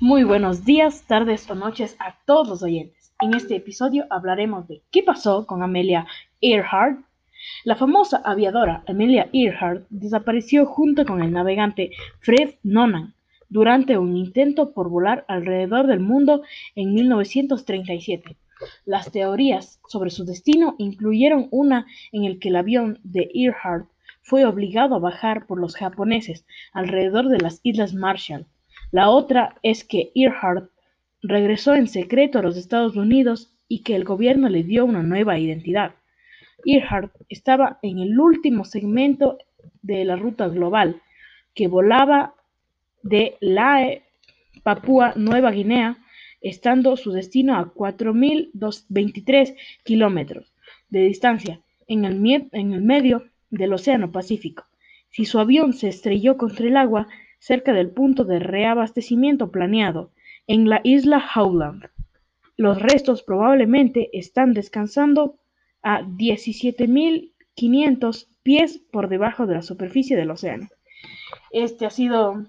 buenos días, tardes o noches a todos los oyentes. En este episodio hablaremos de qué pasó con Amelia Earhart. La famosa aviadora Amelia Earhart desapareció junto con el navegante Fred Nonan durante un intento por volar alrededor del mundo en 1937. Las teorías sobre su destino incluyeron una en el que el avión de Earhart fue obligado a bajar por los japoneses alrededor de las Islas Marshall la otra es que Earhart regresó en secreto a los Estados Unidos y que el gobierno le dio una nueva identidad. Earhart estaba en el último segmento de la ruta global, que volaba de Lae, Papúa Nueva Guinea, estando su destino a 4.023 kilómetros de distancia en el, en el medio del Océano Pacífico. Si su avión se estrelló contra el agua, cerca del punto de reabastecimiento planeado, en la isla Howland. Los restos probablemente están descansando a 17.500 pies por debajo de la superficie del océano. Este ha sido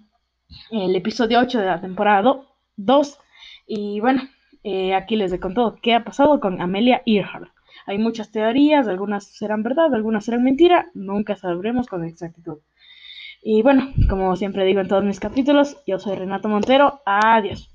el episodio 8 de la temporada 2. Y bueno, eh, aquí les he contado qué ha pasado con Amelia Earhart. Hay muchas teorías, algunas serán verdad, algunas serán mentira, nunca sabremos con exactitud. Y bueno, como siempre digo en todos mis capítulos, yo soy Renato Montero. Adiós.